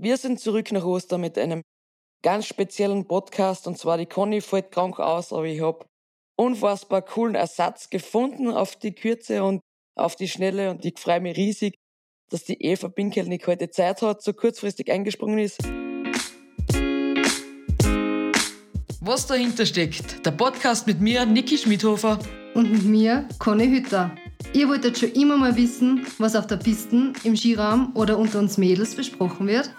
Wir sind zurück nach Ostern mit einem ganz speziellen Podcast und zwar die Conny fällt krank aus, aber ich habe unfassbar coolen Ersatz gefunden auf die Kürze und auf die Schnelle und ich freue mich riesig, dass die Eva Binkelnick heute Zeit hat, so kurzfristig eingesprungen ist. Was dahinter steckt, der Podcast mit mir, Niki Schmidhofer. Und mit mir, Conny Hütter. Ihr wolltet schon immer mal wissen, was auf der Pisten, im Skiraum oder unter uns Mädels besprochen wird?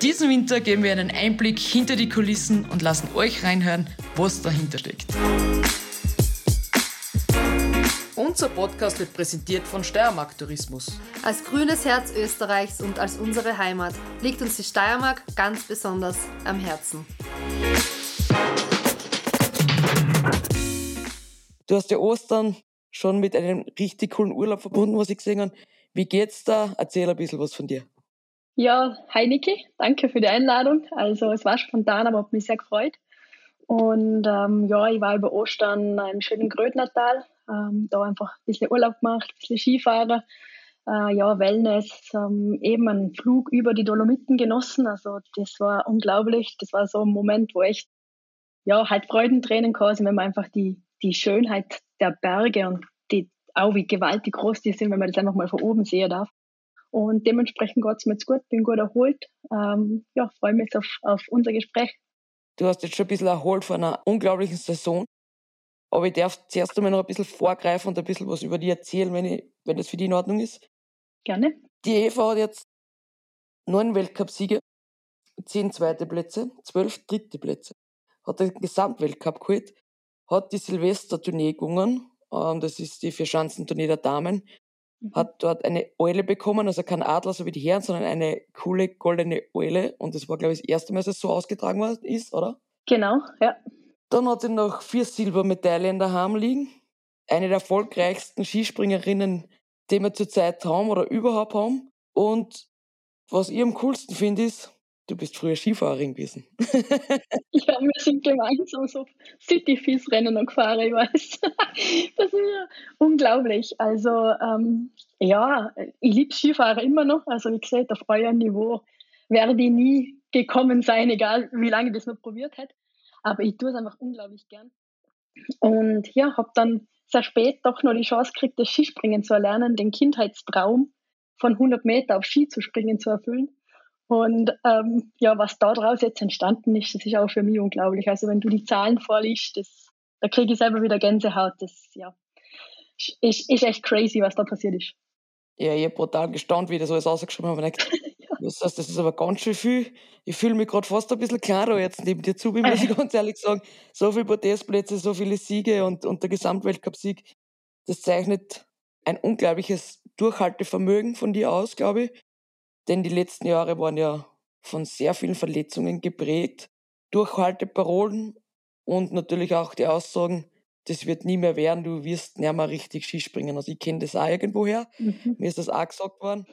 Diesen Winter geben wir einen Einblick hinter die Kulissen und lassen euch reinhören, was dahinter steckt. Unser Podcast wird präsentiert von Steiermark Tourismus. Als grünes Herz Österreichs und als unsere Heimat liegt uns die Steiermark ganz besonders am Herzen. Du hast ja Ostern schon mit einem richtig coolen Urlaub verbunden, was ich gesehen habe. Wie geht's da? Erzähl ein bisschen was von dir. Ja, hi Niki, danke für die Einladung. Also es war spontan, aber hat mich sehr gefreut. Und ähm, ja, ich war über Ostern im schönen Grödnertal, ähm, da einfach ein bisschen Urlaub gemacht, ein bisschen Skifahren, äh, ja, Wellness, ähm, eben einen Flug über die Dolomiten genossen. Also das war unglaublich. Das war so ein Moment, wo echt, ja, halt Freudentränen quasi, wenn man einfach die, die Schönheit der Berge und die, auch wie gewaltig groß die sind, wenn man das einfach mal von oben sehen darf. Und dementsprechend geht es mir jetzt gut, bin gut erholt. Ähm, ja, freue mich auf, auf unser Gespräch. Du hast jetzt schon ein bisschen erholt von einer unglaublichen Saison. Aber ich darf zuerst einmal noch ein bisschen vorgreifen und ein bisschen was über die erzählen, wenn, ich, wenn das für die in Ordnung ist. Gerne. Die Eva hat jetzt neun Weltcupsiege, zehn zweite Plätze, zwölf dritte Plätze. Hat den Gesamtweltcup geholt, hat die Silvester-Tournee gewonnen. Ähm, das ist die Vierschanzentournee der Damen mhm. hat dort eine Eule bekommen, also kein Adler so wie die Herren, sondern eine coole goldene Eule. Und das war, glaube ich, das erste Mal, dass es so ausgetragen war, ist, oder? Genau, ja. Dann hat sie noch vier Silbermedaillen daheim liegen. Eine der erfolgreichsten Skispringerinnen, die wir zurzeit haben oder überhaupt haben. Und was ich am coolsten finde, ist, du bist früher Skifahrerin gewesen. ja, wir sind gemeinsam so City-Fies-Rennen gefahren, ich weiß. das ist ja unglaublich. Also, ähm, ja, ich liebe Skifahren immer noch. Also, wie gesagt, auf eurem Niveau werde ich nie gekommen sein, egal wie lange ich das noch probiert hätte. Aber ich tue es einfach unglaublich gern. Und ja, habe dann sehr spät doch noch die Chance gekriegt, das Skispringen zu erlernen, den Kindheitstraum von 100 Meter auf Ski zu springen zu erfüllen. Und ähm, ja, was daraus jetzt entstanden ist, das ist auch für mich unglaublich. Also wenn du die Zahlen vorliest, das, da kriege ich selber wieder Gänsehaut. Das ja, ist, ist echt crazy, was da passiert ist. Ja, ich habe brutal gestaunt, wie das alles ausgeschrieben habe. ja. Das heißt, das ist aber ganz schön viel. Ich fühle mich gerade fast ein bisschen klarer jetzt neben dir zu, muss ich ganz ehrlich sagen. So viele Podestplätze, so viele Siege und, und der Gesamtweltcup-Sieg, das zeichnet ein unglaubliches Durchhaltevermögen von dir aus, glaube ich. Denn die letzten Jahre waren ja von sehr vielen Verletzungen geprägt. Durchhalteparolen und natürlich auch die Aussagen, das wird nie mehr werden, du wirst nicht mehr richtig Skispringen. Also ich kenne das auch irgendwoher. Mhm. Mir ist das auch gesagt worden.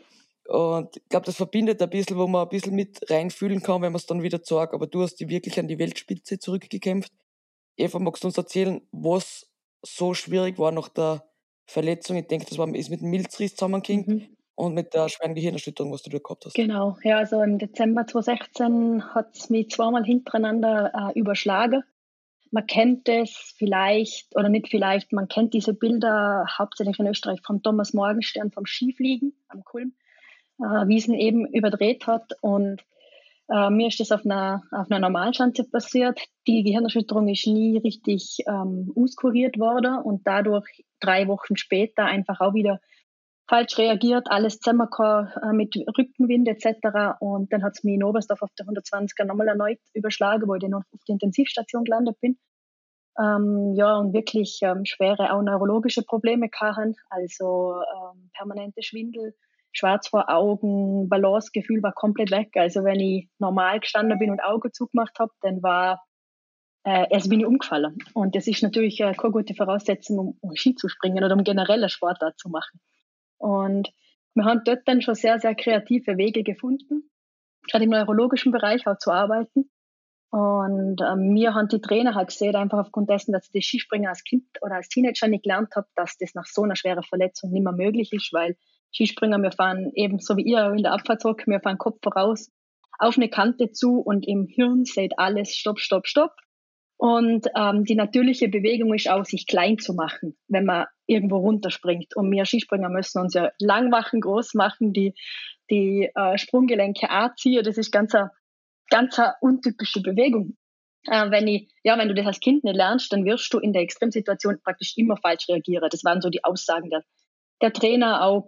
Und ich glaube, das verbindet ein bisschen, wo man ein bisschen mit reinfühlen kann, wenn man es dann wieder sagt. Aber du hast die wirklich an die Weltspitze zurückgekämpft. Eva, magst du uns erzählen, was so schwierig war nach der Verletzung? Ich denke, das war, ist mit dem Milzriss zusammengegangen. Mhm und mit der schweren Gehirnerschütterung, was du da gehabt hast. Genau, ja, also im Dezember 2016 hat es mich zweimal hintereinander äh, überschlagen. Man kennt es vielleicht oder nicht vielleicht, man kennt diese Bilder hauptsächlich in Österreich von Thomas Morgenstern vom Skifliegen am Kulm, äh, wie es ihn eben überdreht hat. Und äh, mir ist das auf einer, auf einer Normalschanze passiert. Die Gehirnerschütterung ist nie richtig ähm, auskuriert worden und dadurch drei Wochen später einfach auch wieder falsch reagiert, alles zusammengekommen äh, mit Rückenwind etc. Und dann hat es mich in Oberstdorf auf der 120er nochmal erneut überschlagen, wo ich dann auf der Intensivstation gelandet bin. Ähm, ja, und wirklich ähm, schwere auch neurologische Probleme kamen, also ähm, permanente Schwindel, schwarz vor Augen, Balancegefühl war komplett weg. Also wenn ich normal gestanden bin und Augen zugemacht habe, dann war äh, erst bin ich umgefallen. Und das ist natürlich äh, keine gute Voraussetzung, um, um Ski zu springen oder um generelle Sportart zu machen. Und wir haben dort dann schon sehr, sehr kreative Wege gefunden, gerade im neurologischen Bereich auch zu arbeiten. Und ähm, mir haben die Trainer halt gesehen, einfach aufgrund dessen, dass ich das Skispringen als Kind oder als Teenager nicht gelernt habe, dass das nach so einer schweren Verletzung nicht mehr möglich ist, weil Skispringer, wir fahren eben so wie ihr in der Abfahrtsrock, wir fahren Kopf voraus auf eine Kante zu und im Hirn seht alles Stopp, Stopp, Stopp. Und ähm, die natürliche Bewegung ist auch, sich klein zu machen, wenn man irgendwo runterspringt. Und wir Skispringer müssen uns ja lang machen, groß machen, die, die äh, Sprunggelenke anziehen. Das ist ganz eine, ganz eine untypische Bewegung. Äh, wenn, ich, ja, wenn du das als Kind nicht lernst, dann wirst du in der Extremsituation praktisch immer falsch reagieren. Das waren so die Aussagen der, der Trainer, auch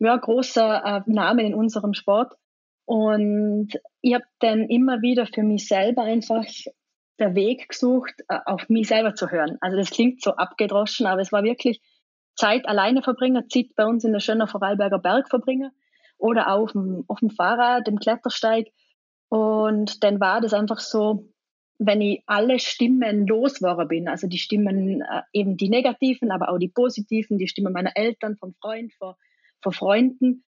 ja, großer äh, Name in unserem Sport. Und ich habe dann immer wieder für mich selber einfach der Weg gesucht, äh, auf mich selber zu hören. Also das klingt so abgedroschen, aber es war wirklich Zeit alleine verbringen, Zeit bei uns in der schönen Vorarlberger Berg verbringen oder auf dem, auf dem Fahrrad, dem Klettersteig. Und dann war das einfach so, wenn ich alle Stimmen losgeworden bin, also die Stimmen, äh, eben die negativen, aber auch die positiven, die Stimmen meiner Eltern, vom Freund, von, von Freunden,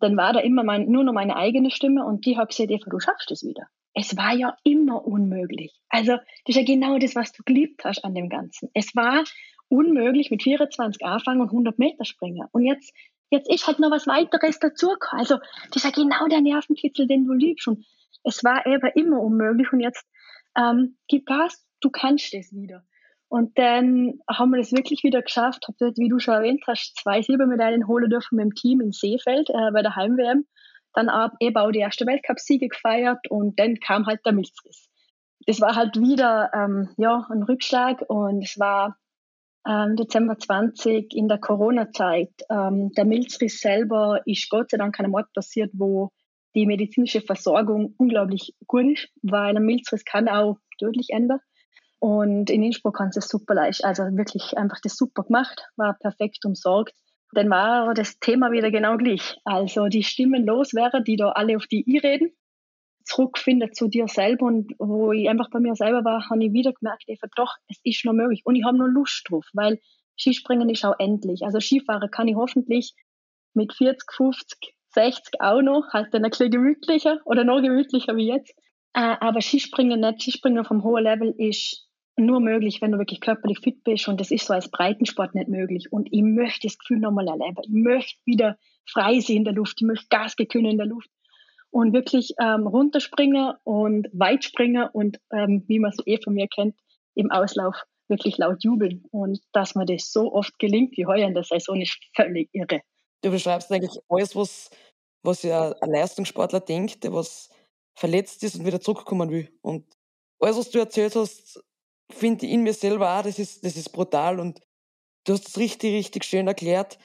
dann war da immer mein, nur noch meine eigene Stimme und die hat gesagt, Eva, du schaffst es wieder. Es war ja immer unmöglich. Also das ist ja genau das, was du geliebt hast an dem Ganzen. Es war unmöglich mit 24 anfangen und 100 Meter springen. Und jetzt, jetzt ist halt noch was weiteres dazu. Also das ist ja genau der Nervenkitzel, den du liebst. Und es war eben immer unmöglich und jetzt ähm, gib Gas, du kannst es wieder. Und dann haben wir das wirklich wieder geschafft, habe wie du schon erwähnt hast, zwei Silbermedaillen holen dürfen mit dem Team in Seefeld äh, bei der Heim-WM. Dann eben auch die erste Weltcupsiege gefeiert und dann kam halt der Milzriss. Das war halt wieder ähm, ja, ein Rückschlag und es war ähm, Dezember 20 in der Corona-Zeit. Ähm, der Milzriss selber ist Gott sei Dank an einem Ort passiert, wo die medizinische Versorgung unglaublich gut ist, weil ein Milzriss kann auch tödlich enden. Und in Innsbruck haben sie es super leicht, also wirklich einfach das super gemacht, war perfekt umsorgt. Dann war das Thema wieder genau gleich. Also die Stimmen loswerden, die da alle auf die I reden, zurückfinden zu dir selber und wo ich einfach bei mir selber war, habe ich wieder gemerkt, einfach doch, es ist noch möglich und ich habe noch Lust drauf, weil Skispringen ist auch endlich. Also Skifahren kann ich hoffentlich mit 40, 50, 60 auch noch, halt dann ein bisschen gemütlicher oder noch gemütlicher wie jetzt. Äh, aber Skispringen nicht, Skispringen vom hohen Level ist nur möglich, wenn du wirklich körperlich fit bist und das ist so als Breitensport nicht möglich. Und ich möchte das Gefühl nochmal erleben. Ich möchte wieder frei sein in der Luft, ich möchte Gas geben in der Luft und wirklich ähm, runterspringen und weit springen und ähm, wie man es eh von mir kennt, im Auslauf wirklich laut jubeln. Und dass mir das so oft gelingt wie heuer in der Saison ist völlig irre. Du beschreibst eigentlich alles, was, was ja ein Leistungssportler denkt, der was verletzt ist und wieder zurückkommen will. Und alles, was du erzählt hast, finde ich in mir selber auch, das ist, das ist brutal und du hast es richtig, richtig schön erklärt.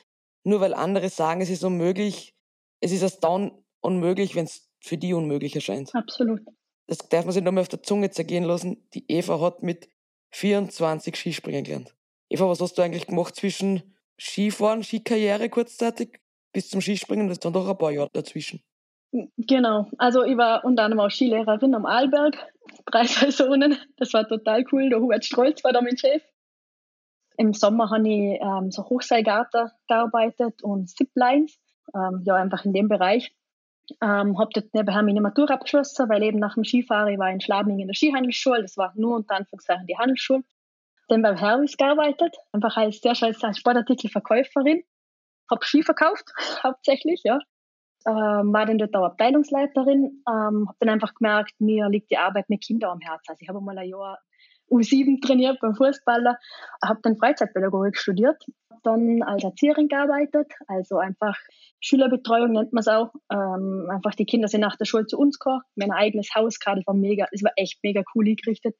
Nur weil andere sagen, es ist unmöglich, es ist erst dann unmöglich, wenn es für die unmöglich erscheint. Absolut. Das darf man sich nochmal auf der Zunge zergehen lassen. Die Eva hat mit 24 Skispringen gelernt. Eva, was hast du eigentlich gemacht zwischen Skifahren, Skikarriere kurzzeitig bis zum Skispringen? Das ist dann doch ein paar Jahre dazwischen. Genau, also ich war unter anderem auch Skilehrerin am Arlberg, drei Saisonen, das war total cool, der Hubert Strolz war da mein Chef. Im Sommer habe ich ähm, so Hochseilgarten gearbeitet und Ziplines, ähm, ja einfach in dem Bereich. Ähm, habe dort nebenher meine Matur abgeschlossen, weil eben nach dem Skifahren, ich war in Schladming in der Skihandelsschule, das war nur unter Anführungszeichen die Handelsschule. Dann beim Hervis gearbeitet, einfach als, sehr als Sportartikelverkäuferin. Habe Ski verkauft, hauptsächlich, ja ähm, war dann dort auch Abteilungsleiterin, ähm, habe dann einfach gemerkt, mir liegt die Arbeit mit Kindern am Herzen. Also ich habe mal ein Jahr U7 trainiert beim Fußballer, habe dann Freizeitpädagogik studiert, dann als Erzieherin gearbeitet, also einfach Schülerbetreuung nennt man es auch. Ähm, einfach die Kinder sind nach der Schule zu uns gekommen, mein eigenes Haus gerade war mega, es war echt mega cool eingerichtet.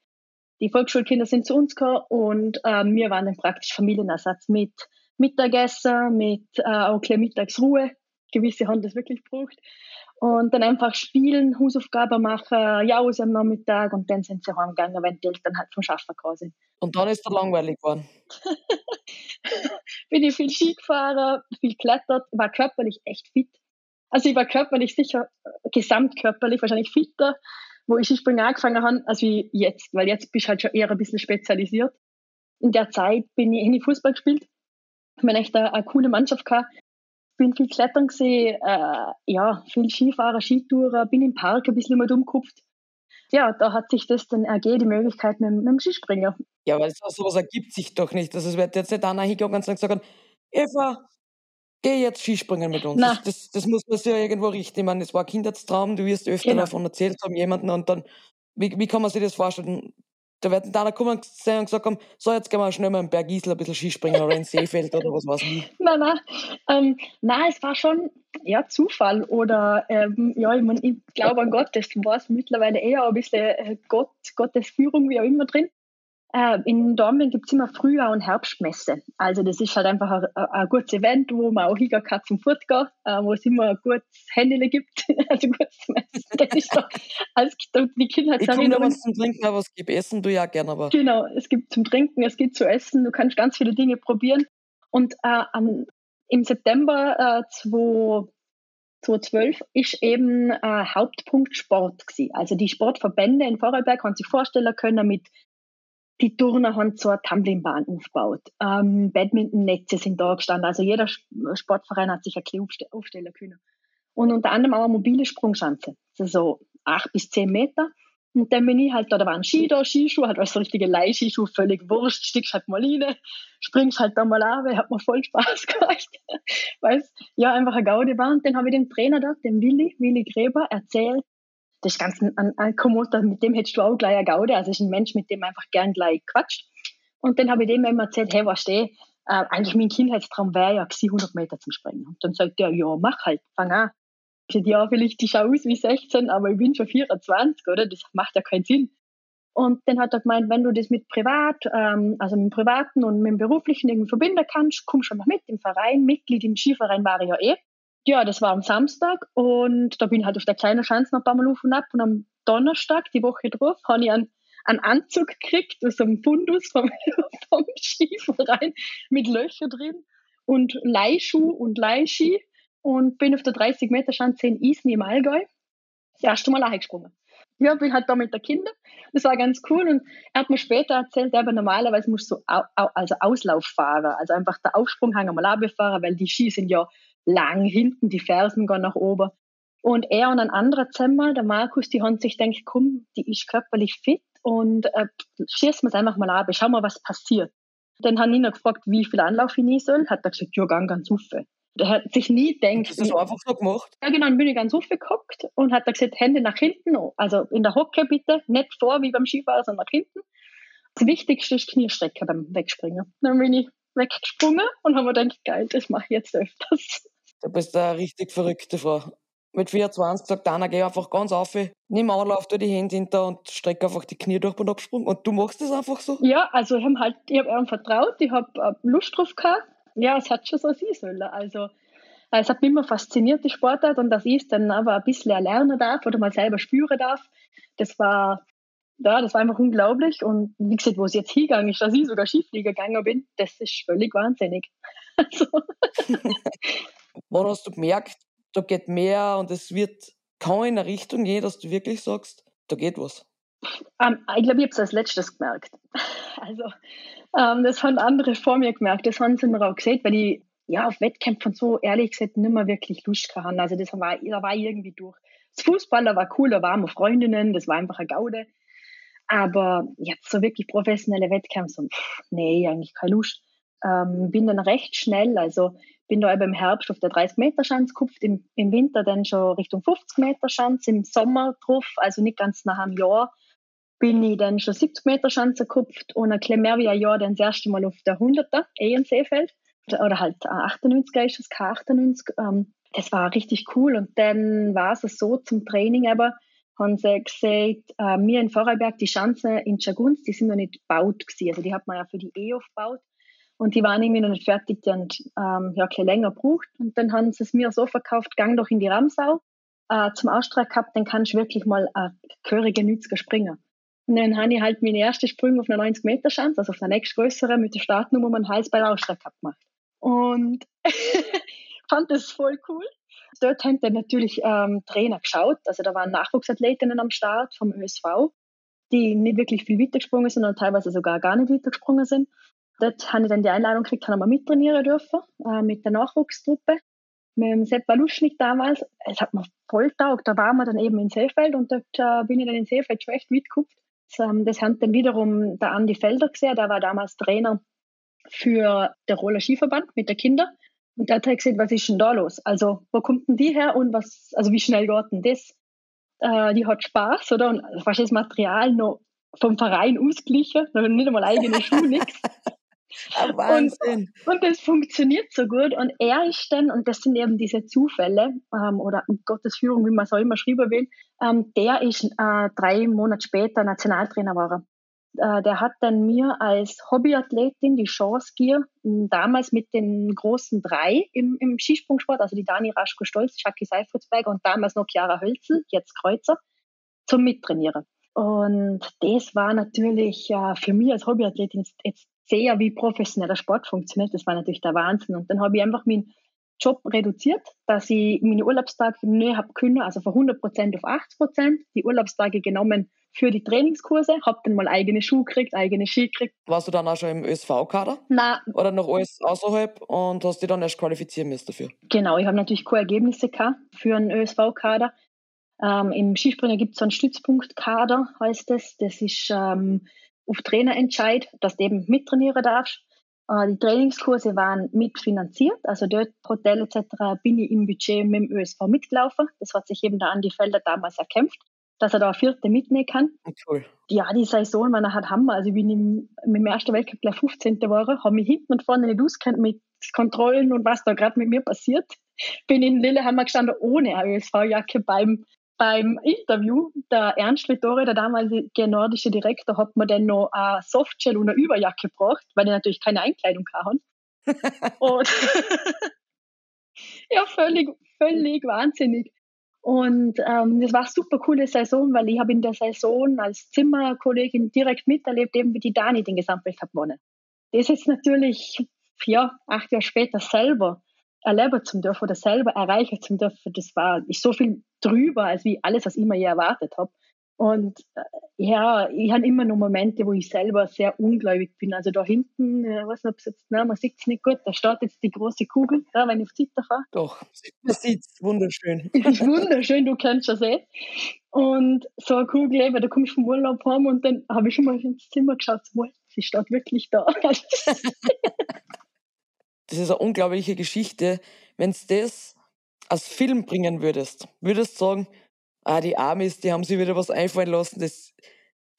Die Volksschulkinder sind zu uns gekommen und ähm, wir waren dann praktisch Familienersatz mit Mittagessen, mit äh, auch Mittagsruhe gewisse haben das wirklich gebraucht. Und dann einfach spielen, Hausaufgaben machen, Jaus am Nachmittag und dann sind sie heimgegangen, wenn die Eltern halt vom Schaffen sind. Und dann ist er langweilig geworden? Bin ich viel Ski gefahren, viel klettert, war körperlich echt fit. Also ich war körperlich sicher, gesamtkörperlich wahrscheinlich fitter, wo ich Skispringen angefangen habe, als wie jetzt, weil jetzt bist du halt schon eher ein bisschen spezialisiert. In der Zeit bin ich in Fußball gespielt. Ich habe echt eine, eine coole Mannschaft gehabt bin viel klettern gesehen, äh, ja, viel Skifahren, Skitouren, bin im Park ein bisschen mal umgekupft. Ja, da hat sich das dann ergeben, die Möglichkeit mit, mit dem Skispringer. Ja, weil so, sowas ergibt sich doch nicht. Also es wird jetzt nicht einer hingegangen und sagen, Eva, geh jetzt Skispringen mit uns. Das, das, das, muss man sich ja irgendwo richten. Ich meine, es war ein Kindheitstraum, du wirst öfter genau. davon erzählt haben, jemanden und dann, wie, wie kann man sich das vorstellen? Da wird dann einer kommen und gesagt haben, so, jetzt gehen wir schnell mal im Berg Isel ein bisschen Skispringen oder in Seefeld oder was weiß ich. Nein, nein. Ähm, nein, es war schon ja, Zufall oder ähm, ja, ich, mein, ich glaube an Gott, das war es mittlerweile eher ein bisschen äh, Gott, Gottes Führung, wie auch immer drin. Äh, in Dornbirn gibt es immer Frühjahr- und Herbstmesse. Also das ist halt einfach ein, ein gutes Event, wo man auch hingehen kann zum Fortgehen, äh, wo es immer ein gutes Händele gibt. also gutes Messen. Das ist doch, als die Kinder Ich komme was zum Trinken, aber es gibt Essen, du ja gerne. Aber. Genau, es gibt zum Trinken, es gibt zu essen, du kannst ganz viele Dinge probieren. Und äh, am, im September äh, 2012 ist eben äh, Hauptpunkt Sport gewesen. Also die Sportverbände in Vorarlberg haben sich vorstellen können mit die Turner haben so eine Tumblingbahn aufgebaut. Ähm, Badminton-Netze sind da gestanden. Also jeder Sportverein hat sich ein bisschen aufstellen können. Und unter anderem auch eine mobile Sprungschanze. Also so acht bis zehn Meter. Und dann bin ich halt da, da waren Ski da, Skischuhe, halt was so richtige Leihskischuhe, völlig wurscht, stickst halt mal rein, springst halt da mal ab, hat mir voll Spaß gemacht. Weil es ja einfach eine Gaude war. Und dann habe ich dem Trainer da, dem Willi, Willi Gräber, erzählt, das ist ganz ein, ein Komoter, mit dem hättest du auch gleich eine Gaude. Also ist ein Mensch, mit dem einfach gern gleich quatscht. Und dann habe ich dem immer erzählt, hey, was du, äh, eigentlich mein Kindheitstraum wäre ja 100 Meter zum Springen. Und dann sagt er, ja, mach halt, fang an. Ich sage, ja, vielleicht ich schaue aus wie 16, aber ich bin schon 24, oder? Das macht ja keinen Sinn. Und dann hat er gemeint, wenn du das mit privat, ähm, also mit dem privaten und mit dem beruflichen irgendwie verbinden kannst, komm schon mal mit im Verein. Mitglied im Skiverein war ich ja eh. Ja, das war am Samstag und da bin ich halt auf der kleinen Schanze noch ein paar Mal auf und ab. Und am Donnerstag, die Woche drauf, habe ich einen, einen Anzug gekriegt aus einem Fundus vom, vom Skiverein mit Löchern drin und Leihschuh und Leihski und bin auf der 30 Meter Schanze in Isen im Allgäu das erste Mal eingesprungen. Ja, bin halt da mit der Kinder. Das war ganz cool. Und er hat mir später erzählt, aber normalerweise musst du au, also Auslauf fahren. Also einfach der Aufsprung hängen mal abfahren, weil die Ski sind ja lang hinten, die Fersen gehen nach oben. Und er und ein anderer Zimmer, der Markus, die haben sich gedacht, komm, die ist körperlich fit und äh, schießen wir es einfach mal ab, schau mal, was passiert. Dann haben ihn gefragt, wie viel Anlauf ich nehmen soll. Hat er gesagt, ja, gang ganz ufe. Der hat sich nie gedacht. Das ist einfach so gemacht. Ja, genau, dann bin ich ganz ufe gehockt und hat er gesagt, Hände nach hinten, also in der Hocke bitte, nicht vor wie beim Skifahren, sondern nach hinten. Das Wichtigste ist Kniestrecke beim Wegspringen. Dann bin ich weggesprungen und haben mir gedacht, geil, das mache ich jetzt öfters. Du bist eine richtig verrückte Frau. Mit 24 sagt einer, geh einfach ganz auf, nimm Anlauf, tu die Hände hinter und streck einfach die Knie durch beim Absprung. Und du machst das einfach so? Ja, also ich habe halt, ich habe ihm vertraut, ich habe äh, Lust drauf gehabt. Ja, es hat schon so sein sollen. Also, es hat mich immer fasziniert, die Sportart, und dass ich es dann aber ein bisschen erlernen darf oder mal selber spüren darf. Das war, ja, das war einfach unglaublich. Und wie gesagt, wo es jetzt hingegangen ist, dass ich sogar Skiflieger gegangen bin, das ist völlig wahnsinnig. Also. Wann hast du gemerkt, da geht mehr und es wird kaum in eine Richtung gehen, dass du wirklich sagst, da geht was? Um, ähm, ich glaube, ich habe es als letztes gemerkt. Also, um, ähm, das haben andere vor mir gemerkt. Das haben sie mir auch gesehen, weil ich ja, auf Wettkämpfen so ehrlich gesagt nicht mehr wirklich Lust gehabt Also, das war, da war irgendwie durch. Das Fußballer war cool, da waren wir Freundinnen, das war einfach eine Gaude. Aber jetzt so wirklich professionelle Wettkämpfe, pff, nee, eigentlich keine Lust. Ähm, bin dann recht schnell, also bin da eben im Herbst auf der 30 Meter Schanze gekupft, im, im Winter dann schon Richtung 50 Meter Schanze, im Sommer drauf, also nicht ganz nach einem Jahr, bin ich dann schon 70 Meter Schanze gekupft und ein bisschen mehr wie ein Jahr dann das erste Mal auf der 100er, eh in Seefeld, oder halt 98er ist es, K98, ähm, das war richtig cool und dann war es so zum Training aber, haben sie gesagt, äh, wir in Vorarlberg, die Schanze in Chagunz, die sind noch nicht gebaut gewesen, also die hat man ja für die E aufgebaut und die waren irgendwie noch nicht fertig, die haben ähm, ja, ein länger gebraucht. Und dann haben sie es mir so verkauft, gang doch in die Ramsau äh, zum Austrag gehabt, dann kannst du wirklich mal eine gehörige Nützger springen. Und dann habe ich halt meine erste Sprung auf einer 90 Meter Schanze, also auf der nächstgrößere mit der Startnummer meinen Hals bei der Austrag gemacht. Und fand das voll cool. Dort haben dann natürlich ähm, Trainer geschaut, also da waren Nachwuchsathletinnen am Start vom ÖSV, die nicht wirklich viel weitergesprungen sind und teilweise sogar gar nicht weitergesprungen sind. Dort habe ich dann die Einladung gekriegt, ich mal mittrainieren dürfen, äh, mit der Nachwuchstruppe. Mit dem Sepp Waluschnik damals. Es hat mir voll taugt. Da waren wir dann eben in Seefeld und dort äh, bin ich dann in Seefeld schon echt mitgeguckt. Das, ähm, das haben dann wiederum der Andi Felder gesehen, der war damals Trainer für der Roller Skiverband mit den Kindern. Und der hat gesagt, was ist denn da los? Also, wo kommt denn die her und was, also wie schnell geht denn das? Äh, die hat Spaß, oder? Und fast das Material noch vom Verein ausgeglichen, nicht einmal eigene Schuhe, nichts. Wahnsinn. Und, und das funktioniert so gut. Und er ist dann, und das sind eben diese Zufälle, ähm, oder Gottes Führung, wie man es auch immer schreiben will, ähm, der ist äh, drei Monate später Nationaltrainer geworden. Äh, der hat dann mir als Hobbyathletin die Chance gegeben, damals mit den großen drei im, im Skisprungsport, also die Dani Raschko-Stolz, Jackie Seifritzberger und damals noch Chiara Hölzel, jetzt Kreuzer, zum Mittrainieren. Und das war natürlich äh, für mich als Hobbyathletin jetzt sehr, wie professioneller Sport funktioniert. Das war natürlich der Wahnsinn. Und dann habe ich einfach meinen Job reduziert, dass ich meine Urlaubstage neu habe können, also von 100% auf 80% die Urlaubstage genommen für die Trainingskurse, habe dann mal eigene Schuhe gekriegt, eigene Ski gekriegt. Warst du dann auch schon im ÖSV-Kader? Nein. Oder noch alles außerhalb und hast dich dann erst qualifizieren müssen dafür? Genau, ich habe natürlich keine Ergebnisse gehabt für einen ÖSV-Kader. Ähm, Im Skispringen gibt es so einen Stützpunktkader, heißt das. Das ist ähm, auf Trainerentscheid, dass du eben mittrainieren darfst. Äh, die Trainingskurse waren mitfinanziert, also dort Hotel etc. bin ich im Budget mit dem ÖSV mitgelaufen. Das hat sich eben der Andi Felder damals erkämpft, dass er da eine vierte mitnehmen kann. Cool. Ja, die Saison war nachher Hammer. Also ich bin im, im ersten Weltcup gleich 15. geworden, habe mich hinten und vorne nicht auskennt mit Kontrollen und was da gerade mit mir passiert. Bin in Lillehammer gestanden ohne ÖSV-Jacke beim beim Interview, der Ernst Littore, der damalige nordische Direktor, hat mir dann noch eine Softshell und eine Überjacke gebracht, weil ich natürlich keine Einkleidung hatte. und ja, völlig, völlig wahnsinnig. Und ähm, das war eine super coole Saison, weil ich habe in der Saison als Zimmerkollegin direkt miterlebt, eben wie die Dani den Gesamtweltcup gewonnen. Das ist natürlich ja, acht Jahre später selber erleben zu dürfen oder selber erreichen zu dürfen, das war ist so viel drüber, als wie alles, was ich mir je erwartet habe. Und äh, ja, ich habe immer noch Momente, wo ich selber sehr ungläubig bin. Also da hinten, ich weiß nicht, ob es jetzt, nein, man sieht es nicht gut, da steht jetzt die große Kugel, ja, wenn ich auf Zitter fahre. Doch, man sieht es wunderschön. Es ist wunderschön, du kennst das eh. Und so eine Kugel, eben, da komme ich vom Urlaub heim und dann habe ich schon mal ins Zimmer geschaut, sie steht wirklich da. das ist eine unglaubliche Geschichte. Wenn du das als Film bringen würdest, würdest du sagen, ah, die Amis, die haben sich wieder was einfallen lassen, das,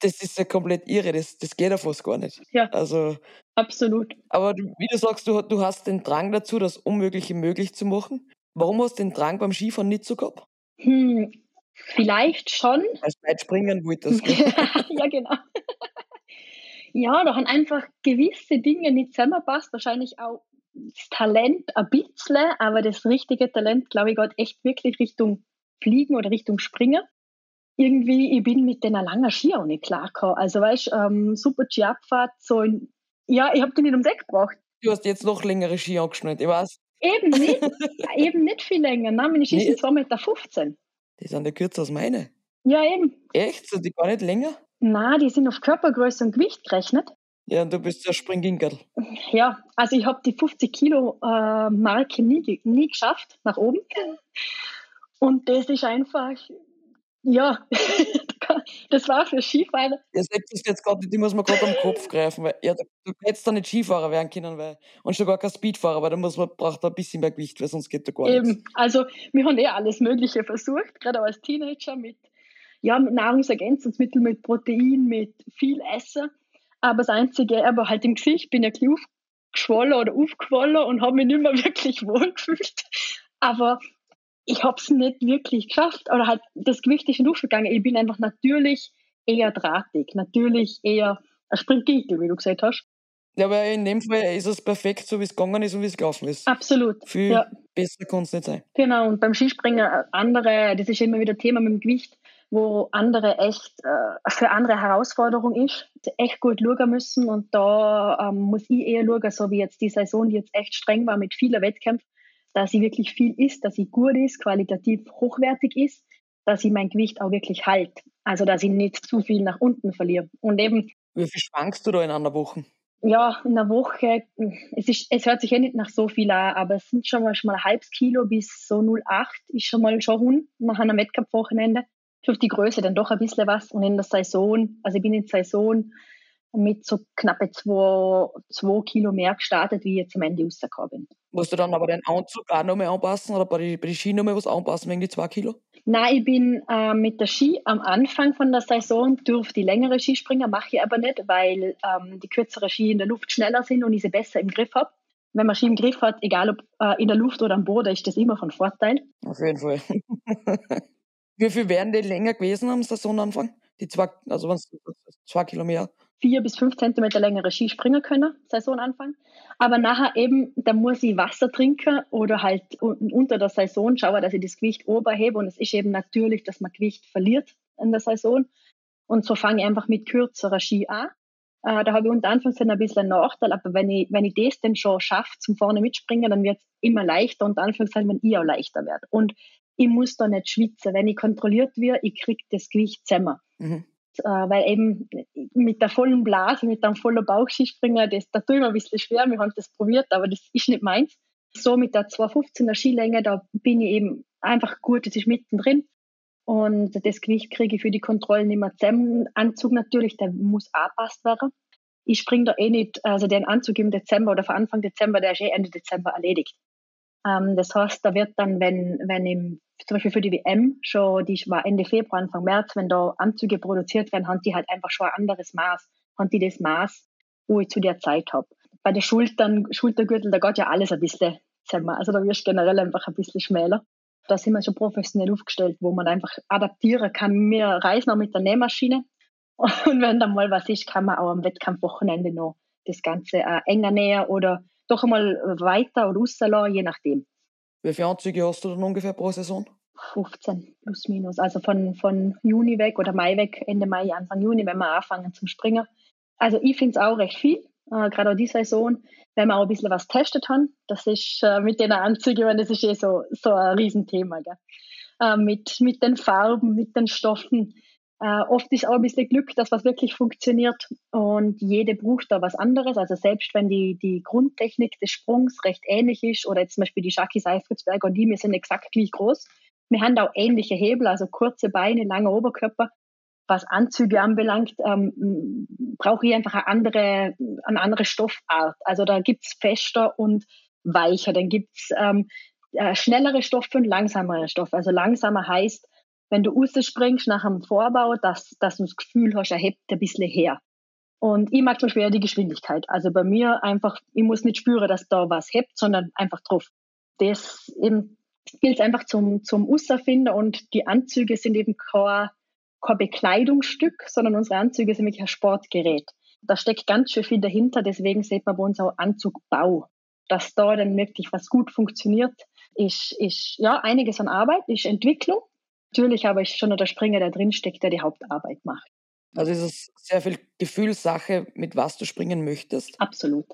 das ist ja komplett irre, das, das geht ja fast gar nicht. Ja, Also, absolut. aber wie du sagst, du, du hast den Drang dazu, das Unmögliche möglich zu machen. Warum hast du den Drang beim Skifahren nicht so gehabt? Hm, vielleicht schon. Als du weit springen wolltest. gell? ja, genau. ja, da haben einfach gewisse Dinge nicht zusammenpasst. Wahrscheinlich auch das Talent ein bisschen, aber das richtige Talent, glaube ich, geht echt wirklich Richtung Fliegen oder Richtung Springen. Irgendwie, ich bin mit den langen Ski auch nicht klargekommen. Also, weißt du, ähm, super Ski-Abfahrt, so in, ja, ich habe die nicht ums Eck gebracht. Du hast jetzt noch längere Ski angeschnallt. Ich weiß, Eben nicht, eben nicht viel länger. Nein, meine Ski sind Nicht? 2,15 Meter. die sind ja kürzer als meine. Ja, eben. Echt? Sind die gar nicht länger? Na, die sind auf Körpergröße und Gewicht gerechnet. Ja, und du bist ja Springgingerl. Ja, also ich habe die 50 Kilo äh, Marke nie, nie geschafft nach oben. Und das ist einfach, ja, das war für Skifahrer. Ihr seht das jetzt gerade ich muss mir gerade am Kopf greifen, weil ja, du hättest da nicht Skifahrer werden können, weil, und schon gar kein Speedfahrer, weil da muss man, braucht man ein bisschen mehr Gewicht, weil sonst geht da gar nichts. Eben, also wir haben eh alles Mögliche versucht, gerade auch als Teenager mit, ja, mit Nahrungsergänzungsmitteln, mit Protein, mit viel Essen. Aber das Einzige, aber halt im Gesicht, bin ja ein bisschen aufgeschwollen oder aufgefallen und habe mich nicht mehr wirklich wohl gefühlt. Aber ich habe es nicht wirklich geschafft. Oder halt das Gewicht ist nicht aufgegangen. Ich bin einfach natürlich eher drahtig, natürlich eher ein Springginkel, wie du gesagt hast. Ja, aber in dem Fall ist es perfekt, so wie es gegangen ist und wie es gelaufen ist. Absolut. Viel Ja. besser kann es nicht sein. Genau, und beim Skispringen äh, andere, das ist immer wieder Thema mit dem Gewicht, wo andere echt äh, für andere Herausforderung ist, echt gut schauen müssen. Und da ähm, muss ich eher schauen, so wie jetzt die Saison, die jetzt echt streng war mit vielen Wettkämpfen, dass sie wirklich viel isst, dass sie gut ist, qualitativ hochwertig ist, dass sie mein Gewicht auch wirklich halt. Also dass ich nicht zu viel nach unten verliere. Und eben Wie viel schwankst du da in einer Woche? ja, in der Woche, es, ist, es hört sich ja nicht nach so viel an, aber es sind schon mal, schon mal ein halbes Kilo bis so 0,8 ist schon mal schon rund nach einem Wettkampfwochenende. Für die Größe dann doch ein bisschen was. Und in der Saison, also ich bin in der Saison mit so knappe zwei, zwei Kilo mehr gestartet, wie ich jetzt am Ende rausgekommen bin. Musst du dann aber den Anzug auch noch mehr anpassen oder bei den, bei den Ski noch mehr was anpassen wegen die zwei Kilo? Nein, ich bin äh, mit der Ski am Anfang von der Saison, dürfte die längere Skispringen, mache ich aber nicht, weil ähm, die kürzeren Ski in der Luft schneller sind und ich sie besser im Griff habe. Wenn man Ski im Griff hat, egal ob äh, in der Luft oder am Boden, ist das immer von Vorteil. Auf jeden Fall. Wie viel wären die länger gewesen am Saisonanfang? Die zwei, also wenn zwei Kilometer vier bis fünf Zentimeter längere Ski springen können, Saisonanfang. Aber nachher eben, da muss ich Wasser trinken oder halt unter der Saison schauen, dass ich das Gewicht oberhebe. Und es ist eben natürlich, dass man Gewicht verliert in der Saison. Und so fange ich einfach mit kürzerer Ski an. Äh, da habe ich unter Anführungszeichen ein bisschen einen Nachteil, aber wenn ich, wenn ich das dann schon schaffe, zum vorne mitspringen, dann wird es immer leichter, unter Anführungszeichen, wenn ich auch leichter werde. Und ich muss da nicht schwitzen. Wenn ich kontrolliert werde, ich kriege das Gewicht zusammen. Mhm äh, weil eben mit der vollen Blase, mit einem vollen Bauchskispringer, das, da tue ich mir ein bisschen schwer. Wir haben das probiert, aber das ist nicht meins. So mit der 215er Skilänge, da bin ich eben einfach gut, das ist mittendrin. Und das Gewicht kriege ich für die Kontrollen immer zusammen. Anzug natürlich, der muss angepasst werden. Ich springe da eh nicht, also den Anzug im Dezember oder vor Anfang Dezember, der ist eh Ende Dezember erledigt. Ähm, das heißt, da wird dann, wenn, wenn im zum Beispiel für die WM schon, die war Ende Februar, Anfang März, wenn da Anzüge produziert werden, haben die halt einfach schon ein anderes Maß, haben die das Maß, wo ich zu der Zeit habe. Bei den Schultern, Schultergürtel, da geht ja alles ein bisschen zusammen. Also da wirst du generell einfach ein bisschen schmäler. Da sind wir schon professionell aufgestellt, wo man einfach adaptieren kann. Wir reisen auch mit der Nähmaschine. Und wenn dann mal was ist, kann man auch am Wettkampfwochenende noch das Ganze äh, enger näher oder doch einmal weiter oder rauslassen, je nachdem. Wie viele Anzüge hast du dann ungefähr pro Saison? 15 plus minus. Also von, von Juni weg oder Mai weg, Ende Mai, Anfang Juni, wenn wir anfangen zum Springen. Also ich finde es auch recht viel, äh, gerade auch die Saison, wenn wir auch ein bisschen was testet haben. Das ist äh, mit den Anzügen, das ist eh so, so ein Riesenthema. Gell? Äh, mit, mit den Farben, mit den Stoffen. Äh, oft ist auch ein bisschen Glück, dass was wirklich funktioniert und jede braucht da was anderes. Also selbst wenn die, die Grundtechnik des Sprungs recht ähnlich ist oder jetzt zum Beispiel die Shaki Seifritzberger und die, wir sind exakt gleich groß. Wir haben auch ähnliche Hebel, also kurze Beine, langer Oberkörper. Was Anzüge anbelangt, ähm, brauche ich einfach eine andere, eine andere Stoffart. Also da gibt es fester und weicher. Dann gibt es ähm, äh, schnellere Stoffe und langsamere Stoffe. Also langsamer heißt, wenn du rausspringst nach einem Vorbau, dass, dass du das Gefühl hast, er hebt ein bisschen her. Und ich mag zum Beispiel die Geschwindigkeit. Also bei mir einfach, ich muss nicht spüren, dass da was hebt, sondern einfach drauf. Das eben gilt einfach zum, zum Rausfinden und die Anzüge sind eben kein, kein Bekleidungsstück, sondern unsere Anzüge sind wirklich ein Sportgerät. Da steckt ganz schön viel dahinter, deswegen sieht man bei uns auch Anzugbau. Dass da dann wirklich was gut funktioniert, ist, ist ja einiges an Arbeit, ist Entwicklung Natürlich aber ist schon der Springer, der drinsteckt, der die Hauptarbeit macht. Also ist es sehr viel Gefühlssache, mit was du springen möchtest. Absolut.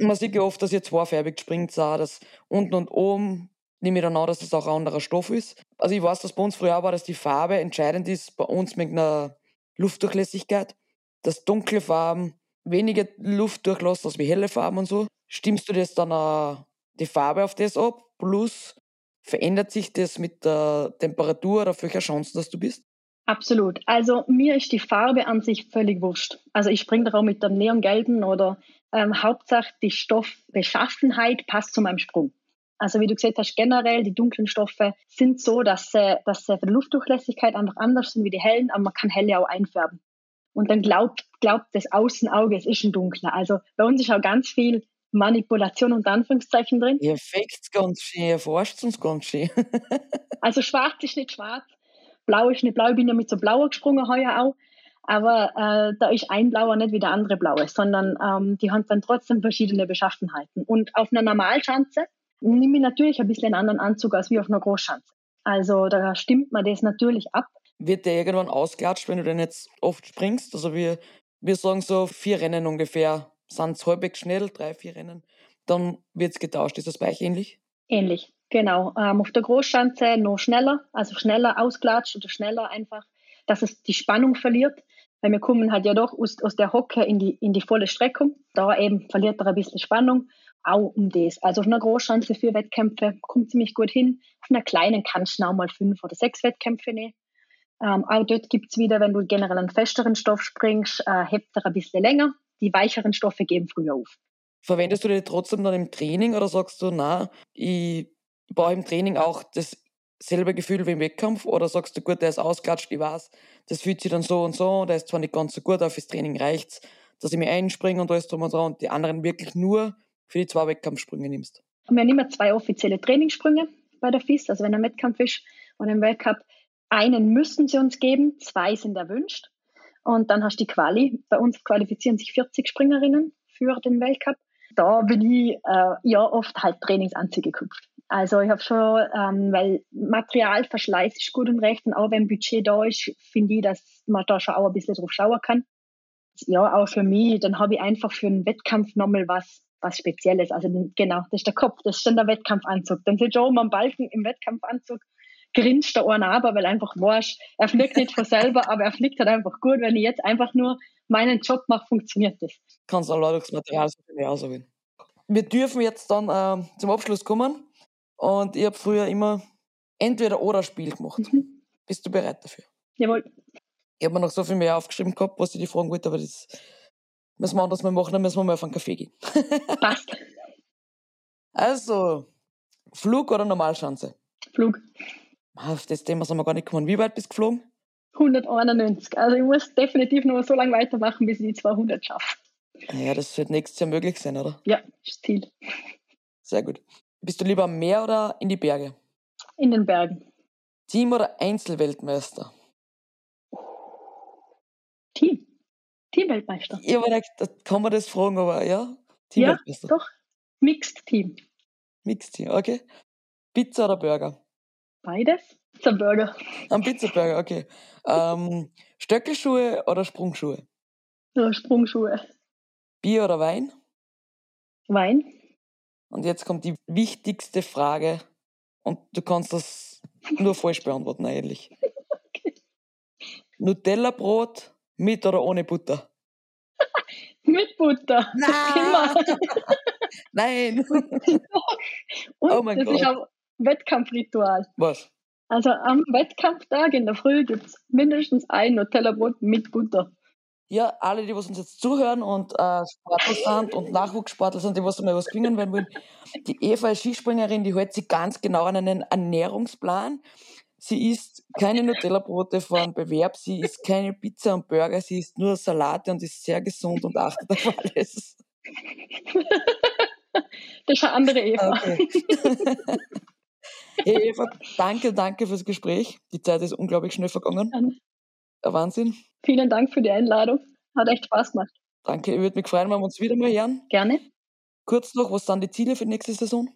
Man sieht ja oft, dass ihr zweifärbig springt, sah, dass unten und oben nehme ich dann an, dass das auch ein anderer Stoff ist. Also ich weiß, dass bei uns früher war, dass die Farbe entscheidend ist, bei uns mit einer Luftdurchlässigkeit, dass dunkle Farben weniger Luft durchlassen als wie helle Farben und so. Stimmst du das dann auch die Farbe auf das ab? Plus Verändert sich das mit der Temperatur oder auf welcher Chance, dass du bist? Absolut. Also mir ist die Farbe an sich völlig wurscht. Also ich springe darauf mit dem neongelben oder ähm, Hauptsache die Stoffbeschaffenheit passt zu meinem Sprung. Also wie du gesagt hast, generell die dunklen Stoffe sind so, dass sie, dass sie für die Luftdurchlässigkeit einfach anders sind wie die hellen, aber man kann helle auch einfärben. Und dann glaubt, glaubt das Außenauge, es ist ein dunkler. Also bei uns ist auch ganz viel Manipulation und Anführungszeichen drin. Ihr fängt ganz schön, ihr forscht uns ganz schön. also schwarz ist nicht schwarz, blau ist nicht blau. Ich bin ja mit so blauer gesprungen heuer auch. Aber äh, da ist ein blauer nicht wie der andere blaue, sondern ähm, die haben dann trotzdem verschiedene Beschaffenheiten. Und auf einer Normalschanze nehme ich natürlich ein bisschen einen anderen Anzug als wie auf einer Großschanze. Also da stimmt man das natürlich ab. Wird der irgendwann ausklatscht, wenn du denn jetzt oft springst? Also wir, wir sagen so vier Rennen ungefähr sind es halbwegs schnell, drei, vier Rennen, dann wird es getauscht. Ist das bei euch ähnlich? Ähnlich, genau. Ähm, auf der Großschanze noch schneller, also schneller ausklatscht oder schneller einfach, dass es die Spannung verliert. Weil wir kommen halt ja doch aus, aus der Hocke in die, in die volle Streckung. Da eben verliert er ein bisschen Spannung. Auch um das. Also auf einer Großschanze für Wettkämpfe kommt ziemlich gut hin. Auf einer kleinen kannst du auch mal fünf oder sechs Wettkämpfe nehmen. Ähm, auch dort gibt es wieder, wenn du generell einen festeren Stoff springst, äh, hebt er ein bisschen länger die weicheren Stoffe geben früher auf. Verwendest du die trotzdem dann im Training oder sagst du, na, ich brauche im Training auch dasselbe Gefühl wie im Wettkampf? Oder sagst du, gut, der ist ausklatscht, ich weiß, das fühlt sich dann so und so, der ist zwar nicht ganz so gut, aber fürs Training reicht's, dass ich mir einspringe und alles drum und dran und die anderen wirklich nur für die zwei Wettkampfsprünge nimmst? Wir haben immer zwei offizielle Trainingssprünge bei der FIS, also wenn ein Wettkampf ist und im Weltcup, einen müssen sie uns geben, zwei sind erwünscht. Und dann hast du die Quali. Bei uns qualifizieren sich 40 Springerinnen für den Weltcup. Da bin ich äh, ja oft halt Trainingsanzüge gekauft. Also ich habe schon, ähm, weil Materialverschleiß ist gut und recht und auch wenn Budget da ist, finde ich, dass man da schon auch ein bisschen drauf schauen kann. Ja, auch für mich, dann habe ich einfach für einen Wettkampf nochmal was was Spezielles. Also genau, das ist der Kopf, das ist dann der Wettkampfanzug. Dann sieht schon am Balken im Wettkampfanzug, grinst der einer aber, weil einfach warst, er fliegt nicht von selber, aber er fliegt halt einfach gut. Wenn ich jetzt einfach nur meinen Job mache, funktioniert das. Kannst du auch das Material so auswählen. Wir dürfen jetzt dann äh, zum Abschluss kommen und ich habe früher immer entweder oder Spiel gemacht. Mhm. Bist du bereit dafür? Jawohl. Ich habe mir noch so viel mehr aufgeschrieben gehabt, was ich dir fragen wollte, aber das Müssen wir anders mal machen, dann müssen wir mal auf einen Kaffee gehen. Passt. Also, Flug oder Normalschanze? Flug. Auf das Thema sind wir gar nicht gekommen. Wie weit bist du geflogen? 191. Also ich muss definitiv noch so lange weitermachen, bis ich die 200 schaffe. Ja, das wird nächstes Jahr möglich sein, oder? Ja, das Ziel. Sehr gut. Bist du lieber am Meer oder in die Berge? In den Bergen. Team oder Einzelweltmeister? Team. Teamweltmeister. Ich habe gedacht, kann man das fragen, aber ja, Teamweltmeister. Ja, doch. Mixed Team. Mixed Team, okay. Pizza oder Burger? Beides. Pizza Burger. Ein Pizza Burger, okay. Ähm, Stöckelschuhe oder Sprungschuhe? Ja, Sprungschuhe. Bier oder Wein? Wein. Und jetzt kommt die wichtigste Frage und du kannst das nur falsch beantworten eigentlich. okay. Nutella-Brot mit oder ohne Butter? Mit Butter. Nein. Nein. Oh mein das Gott. Ist Wettkampfritual. Was? Also am Wettkampftag in der Früh gibt es mindestens ein Nutella-Brot mit Butter. Ja, alle, die was uns jetzt zuhören und äh, Sportler sind und Nachwuchssportler sind, die was mal was gewinnen wollen, die Eva als Skispringerin, die hält sich ganz genau an einen Ernährungsplan Sie isst keine Nutella-Brote vor einem Bewerb, sie isst keine Pizza und Burger, sie isst nur Salate und ist sehr gesund und achtet auf alles. Das ist eine andere Eva. Okay. hey Eva, danke, danke fürs Gespräch. Die Zeit ist unglaublich schnell vergangen. Wahnsinn. Vielen Dank für die Einladung. Hat echt Spaß gemacht. Danke, ich würde mich freuen, wenn wir uns wieder mal hören. Gerne. Kurz noch, was sind die Ziele für die nächste Saison?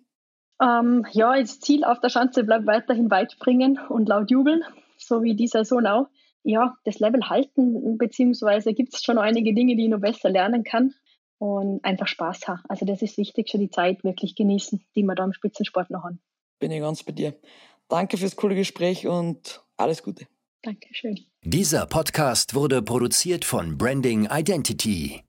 Ähm, ja, das Ziel auf der Schanze bleibt weiterhin weit springen und laut jubeln, so wie die Saison auch. Ja, das Level halten, beziehungsweise gibt es schon einige Dinge, die ich noch besser lernen kann und einfach Spaß haben. Also das ist wichtig, schon die Zeit wirklich genießen, die wir da im Spitzensport noch haben. Bin ich ganz bei dir. Danke fürs coole Gespräch und alles Gute. Dankeschön. Dieser Podcast wurde produziert von Branding Identity.